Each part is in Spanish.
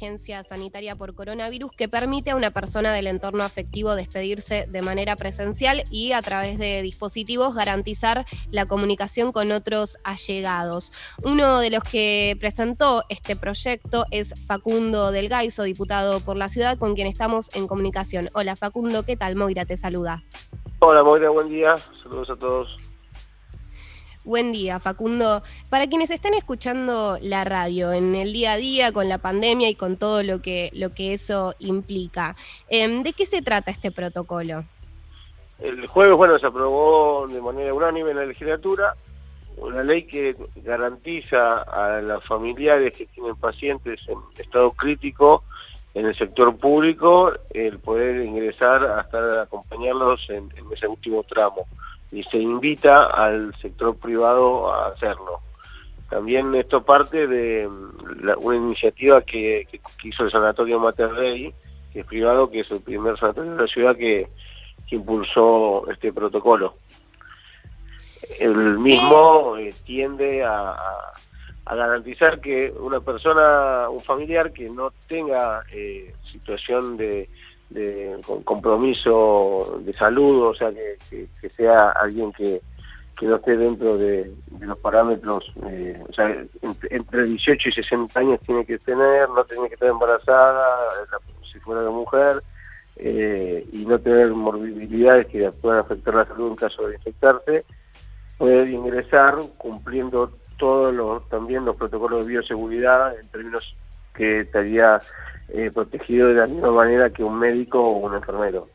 emergencia sanitaria por coronavirus que permite a una persona del entorno afectivo despedirse de manera presencial y a través de dispositivos garantizar la comunicación con otros allegados. Uno de los que presentó este proyecto es Facundo Del Gaiso, diputado por la ciudad, con quien estamos en comunicación. Hola Facundo, ¿qué tal? Moira te saluda. Hola Moira, buen día. Saludos a todos. Buen día, Facundo. Para quienes están escuchando la radio en el día a día con la pandemia y con todo lo que, lo que eso implica, em, ¿de qué se trata este protocolo? El jueves, bueno, se aprobó de manera unánime en la legislatura una ley que garantiza a los familiares que tienen pacientes en estado crítico en el sector público el poder ingresar hasta acompañarlos en ese último tramo y se invita al sector privado a hacerlo. También esto parte de mm, una iniciativa que, hizo el Sanatorio Mater Dei, que es privado, que es el primer sanatorio de la ciudad que, impulsó este protocolo. El mismo eh, tiende a, garantizar que una persona, un familiar que no tenga eh, situación de, de compromiso de salud, o sea, que, sea alguien que, no esté dentro de, los parámetros, eh, o sea, entre, 18 y 60 años tiene que tener, no tiene que estar embarazada, si fuera de mujer, eh, y no tener morbilidades que puedan afectar la salud en caso de infectarse, puede ingresar cumpliendo todos los, también los protocolos de bioseguridad en términos que estaría eh, protegido de la misma manera que un médico o un enfermero.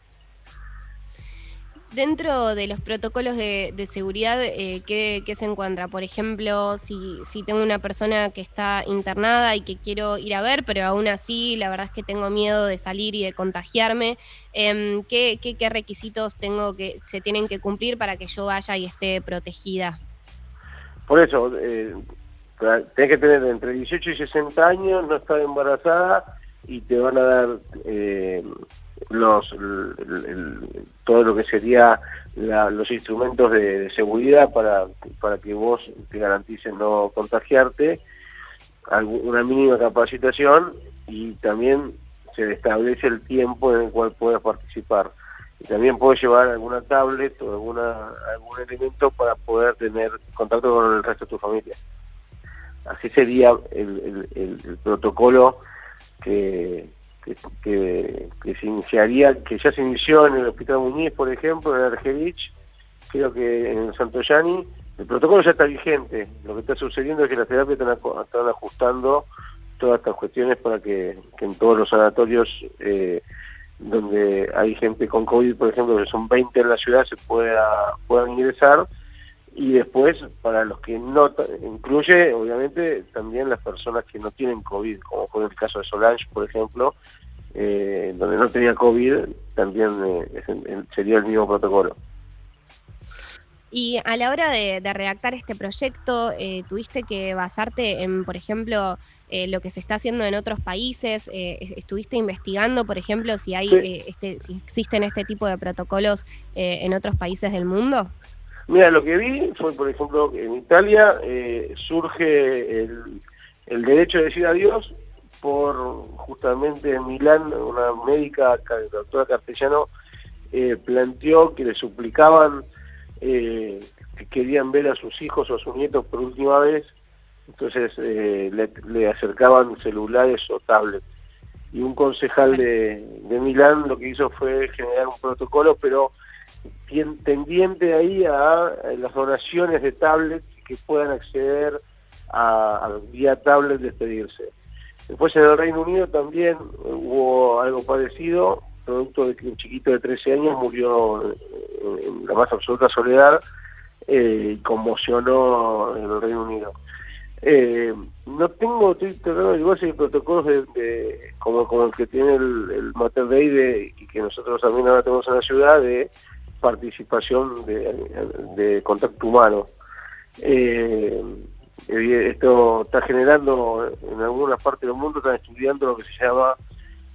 Dentro de los protocolos de, seguridad, eh, ¿qué, se encuentra? Por ejemplo, si, si tengo una persona que está internada y que quiero ir a ver, pero aún así la verdad es que tengo miedo de salir y de contagiarme, ¿qué, qué, requisitos tengo que se tienen que cumplir para que yo vaya y esté protegida? Por eso, eh, tenés que tener entre 18 y 60 años, no estar embarazada y te van a dar eh, los todo lo que sería los instrumentos de, seguridad para, para que vos te garantices no contagiarte, una mínima capacitación y también se establece el tiempo en el cual puedas participar. También puedes llevar alguna tablet o alguna, algún elemento para poder tener contacto con el resto de tu familia. Así sería el protocolo que, que, se iniciaría, que ya se inició en el Hospital Muñiz, por ejemplo, en Argerich, creo que en Santo Yani, el protocolo ya está vigente. Lo que está sucediendo es que las terapias están, ajustando todas estas cuestiones para que, en todos los sanatorios eh, donde hay gente con COVID, por ejemplo, que son 20 en la ciudad, se pueda puedan ingresar y después para los que no incluye obviamente también las personas que no tienen COVID como fue el caso de Solange por ejemplo eh, donde no tenía COVID también eh, sería el mismo protocolo. Y a la hora de, redactar este proyecto eh, tuviste que basarte en por ejemplo lo que se está haciendo en otros países estuviste investigando por ejemplo si hay este si existen este tipo de protocolos en otros países del mundo Mira, lo que vi fue, por ejemplo, en Italia eh, surge el, derecho de decir adiós por justamente en Milán una médica, doctora Castellano, eh, planteó que le suplicaban eh, que querían ver a sus hijos o a sus nietos por última vez, entonces le, acercaban celulares o tablets. Y un concejal de Milán lo que hizo fue generar un protocolo, pero tendiente ahí a, las donaciones de tablets que puedan acceder a, vía tablet despedirse. Después en el Reino Unido también hubo algo parecido, producto de que un chiquito de 13 años murió en la más absoluta soledad eh, y conmocionó en el Reino Unido. Eh, no tengo, estoy tratando igual si protocolos de, como, como el que tiene el, el Mater Dei y que nosotros también ahora tenemos en la ciudad de participación de, contacto humano. Eh, esto está generando en algunas partes del mundo, están estudiando lo que se llama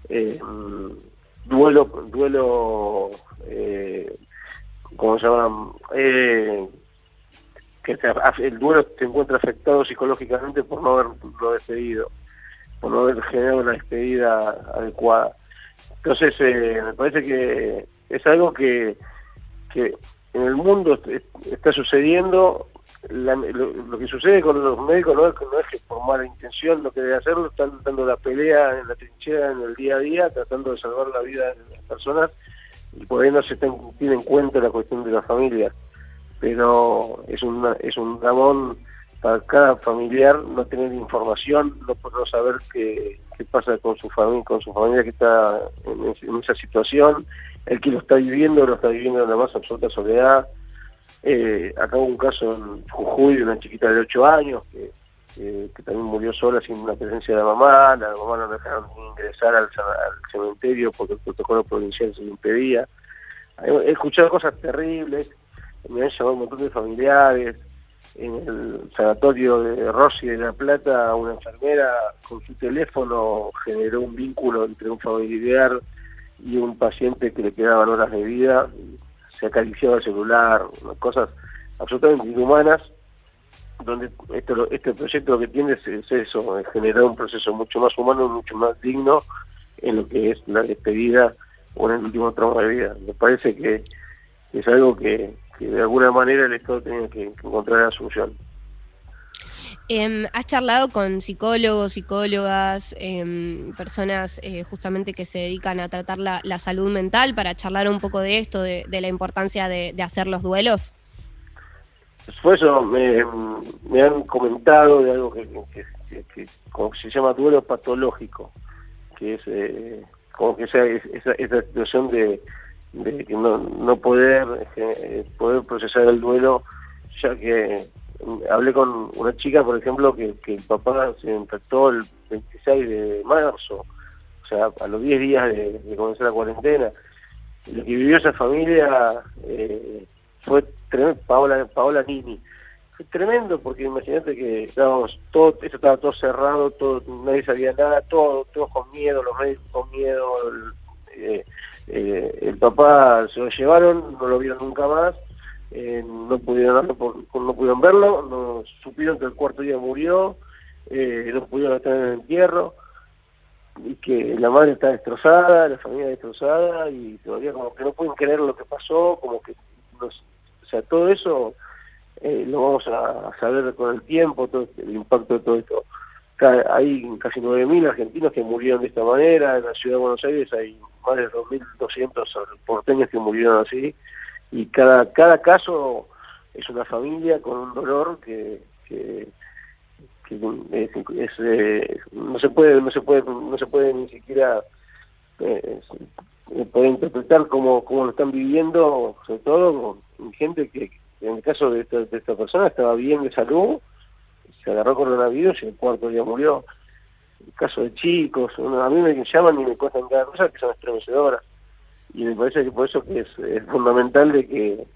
eh, duelo, duelo eh, ¿cómo se llama? El duelo se encuentra afectado psicológicamente por no haberlo despedido. por no haber generado una despedida adecuada. Entonces, me parece que es algo que, que en el mundo está sucediendo. lo, que sucede con los médicos no es, que por mala intención lo que debe hacerlo, están dando la pelea en la trinchera en el día a día, tratando de salvar la vida de las personas y por ahí no se tiene en cuenta la cuestión de la familia. Pero es, una, es un dramón para cada familiar no tener información, no poder saber qué, qué, pasa con su familia, con su familia que está en, esa situación, el que lo está viviendo, lo está viviendo en la más absoluta soledad. Eh, acá hubo un caso en Jujuy de una chiquita de 8 años que, también murió sola sin la presencia de la mamá, la mamá no dejaron ingresar al, cementerio porque el protocolo provincial se lo impedía. He, escuchado cosas terribles, me han llamado un montón de familiares, en el sanatorio de Rossi de La Plata, una enfermera con su teléfono generó un vínculo entre un familiar y un paciente que le quedaban horas de vida, se acariciaba el celular, cosas absolutamente inhumanas, donde esto, este proyecto lo que tiene es, eso, es generar un proceso mucho más humano, mucho más digno en lo que es la despedida o en el último tramo de vida. Me parece que es algo que, que de alguna manera el Estado tenía que, encontrar la solución. Em, ¿Has charlado con psicólogos, psicólogas, em, personas eh, justamente que se dedican a tratar la, salud mental para charlar un poco de esto, de, la importancia de, hacer los duelos? Fue eso, me, han comentado de algo que, como se llama duelo patológico, que es eh, como que esa, esa, situación de, de no, no poder eh, poder procesar el duelo ya que hablé con una chica por ejemplo que, el papá se infectó el 26 de marzo o sea a los 10 días de, comenzar la cuarentena. Lo que vivió esa familia eh, fue tremendo. Paola Paola Nini. Fue tremendo porque imagínate que estábamos todo esto estaba todo cerrado todo nadie sabía nada todo todos con miedo los médicos con miedo eh, eh, el papá se lo llevaron, no lo vieron nunca más, eh, no pudieron no pudieron verlo, no supieron que el cuarto día murió, eh, no pudieron estar en el entierro, y que la madre está destrozada, la familia destrozada, y todavía como que no pueden creer lo que pasó, como que, o sea, todo eso lo vamos a saber con el tiempo, todo este, el impacto de todo esto. Hay casi 9.000 argentinos que murieron de esta manera, en la ciudad de Buenos Aires hay más de 2.200 porteños que murieron así, y cada, cada caso es una familia con un dolor que, que, es, eh, no se puede no se puede no se puede ni siquiera eh, poder interpretar cómo, cómo lo están viviendo sobre todo con gente que en el caso de esta, de esta persona estaba bien de salud se agarró coronavirus y el cuarto día murió caso de chicos, a mí me llaman y me cuentan cada cosa que son estremecedoras. Y me parece que por eso que es, fundamental de que,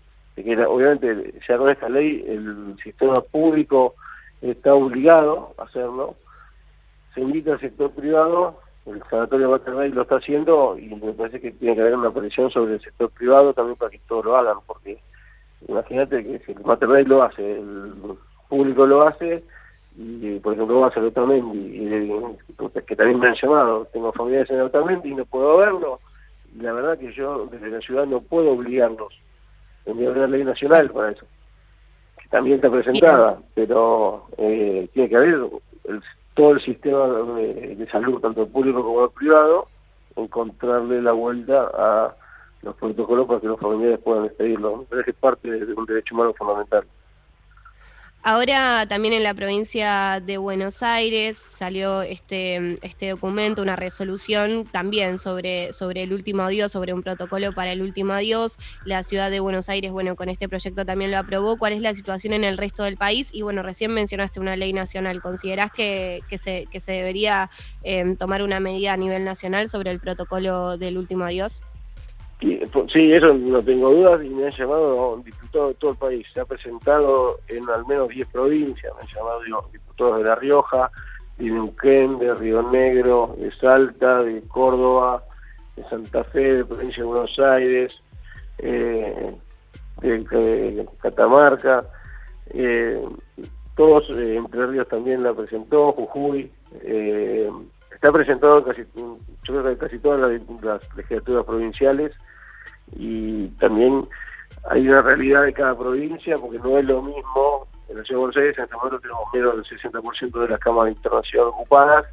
obviamente ya con esta ley el sistema público está obligado a hacerlo. Se invita al sector privado, el Sanatorio Waterbury lo está haciendo y me parece que tiene que haber una presión sobre el sector privado también para que todos lo hagan, porque imagínate que si el Waterbury lo hace, el público lo hace, y por ejemplo va a ser Otamendi y, que también me han llamado tengo familiares en Otamendi y no puedo verlo y la verdad que yo desde la ciudad no puedo obligarlos. Tendría una ley nacional para eso que también está presentada pero eh, tiene que haber todo el sistema de, salud tanto público como el privado encontrarle la vuelta a los protocolos para que los familiares puedan despedirlo que es parte de un derecho humano fundamental Ahora también en la provincia de Buenos Aires salió este, este documento, una resolución también sobre, sobre el último adiós, sobre un protocolo para el último adiós. La ciudad de Buenos Aires, bueno, con este proyecto también lo aprobó. ¿Cuál es la situación en el resto del país? Y bueno, recién mencionaste una ley nacional. ¿Considerás que, que, se, que se debería em, tomar una medida a nivel nacional sobre el protocolo del último adiós? Sí, eso no tengo dudas y me han llamado diputados de todo el país. Se ha presentado en al menos 10 provincias, me han llamado diputados de La Rioja, de Neuquén, de Río Negro, de Salta, de Córdoba, de Santa Fe, de Provincia de Buenos Aires, eh, de, Catamarca. Eh, todos, eh, Entre Ríos también la presentó, Jujuy. Está presentado en casi, todas las, legislaturas provinciales y también hay una realidad de cada provincia porque no es lo mismo en la ciudad de Buenos Aires en este momento tenemos menos del 60% de las camas de internación ocupadas.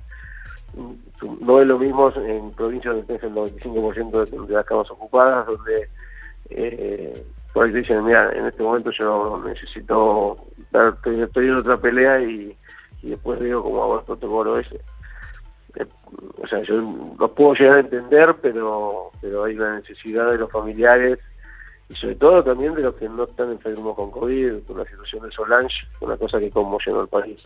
No es lo mismo en provincias donde tenés el 95% de, las camas ocupadas donde eh, por ahí te dicen mira en este momento yo necesito estoy en otra pelea y, después veo cómo hago el protocolo ese eh, o sea, yo lo puedo llegar a entender, pero, pero hay una necesidad de los familiares y sobre todo también de los que no están enfermos con COVID, con la situación de Solange, una cosa que conmocionó al país.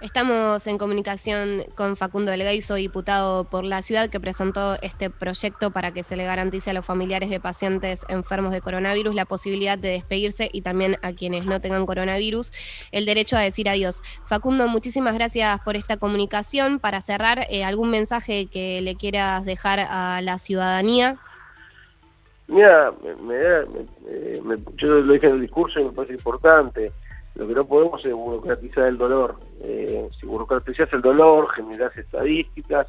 Estamos en comunicación con Facundo Delgaizo, diputado por la ciudad, que presentó este proyecto para que se le garantice a los familiares de pacientes enfermos de coronavirus la posibilidad de despedirse y también a quienes no tengan coronavirus el derecho a decir adiós. Facundo, muchísimas gracias por esta comunicación. Para cerrar, eh, ¿algún mensaje que le quieras dejar a la ciudadanía? Mira, yo lo dije en el discurso y me parece importante lo que no podemos es burocratizar el dolor. Eh, si burocratizas el dolor, generás estadísticas,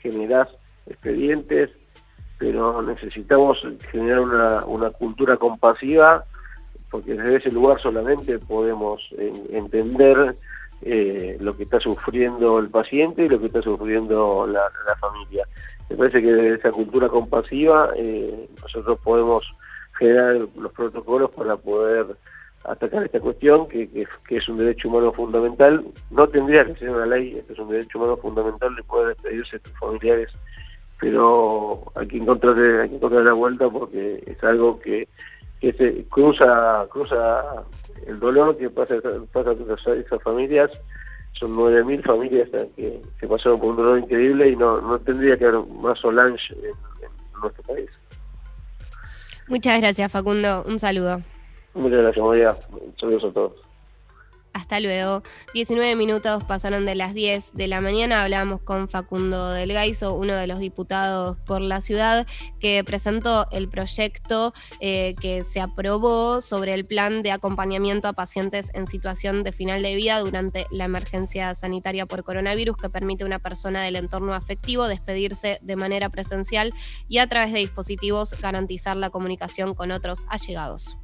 generás expedientes, pero necesitamos generar una, una cultura compasiva, porque desde ese lugar solamente podemos entender eh, lo que está sufriendo el paciente y lo que está sufriendo la, familia. Me parece que desde esa cultura compasiva eh, nosotros podemos generar los protocolos para poder atacar esta cuestión, que, es un derecho humano fundamental. No tendría que ser una ley, este es un derecho humano fundamental de poder despedirse de tus familiares, pero hay que encontrar, hay que encontrar la vuelta porque es algo que, se cruza, cruza el dolor que pasa, pasa a esas familias. Son 9.000 familias que, que, pasaron por un dolor increíble y no, no tendría que haber más Solange en nuestro país. Muchas gracias, Facundo. Un saludo. Muchas gracias, María. Saludos a todos. Hasta luego. 19 minutos pasaron de las 10 de la mañana. Hablamos con Facundo Delgaizo, uno de los diputados por la ciudad, que presentó el proyecto eh, que se aprobó sobre el plan de acompañamiento a pacientes en situación de final de vida durante la emergencia sanitaria por coronavirus, que permite a una persona del entorno afectivo despedirse de manera presencial y a través de dispositivos garantizar la comunicación con otros allegados.